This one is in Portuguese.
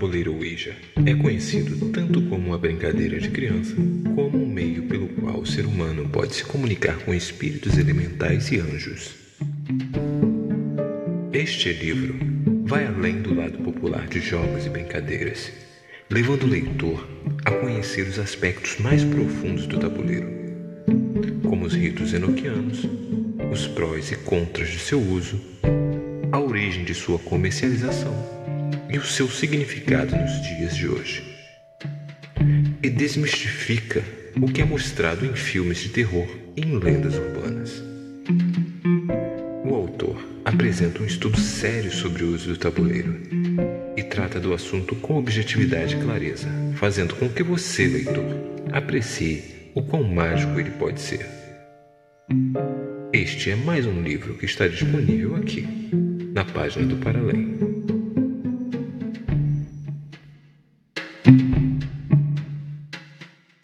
tabuleiro Ouija é conhecido tanto como uma brincadeira de criança, como um meio pelo qual o ser humano pode se comunicar com espíritos elementais e anjos. Este livro vai além do lado popular de jogos e brincadeiras, levando o leitor a conhecer os aspectos mais profundos do tabuleiro, como os ritos enoquianos, os prós e contras de seu uso a origem de sua comercialização e o seu significado nos dias de hoje. E desmistifica o que é mostrado em filmes de terror e em lendas urbanas. O autor apresenta um estudo sério sobre o uso do tabuleiro e trata do assunto com objetividade e clareza, fazendo com que você, leitor, aprecie o quão mágico ele pode ser. Este é mais um livro que está disponível aqui, na página do Paralém.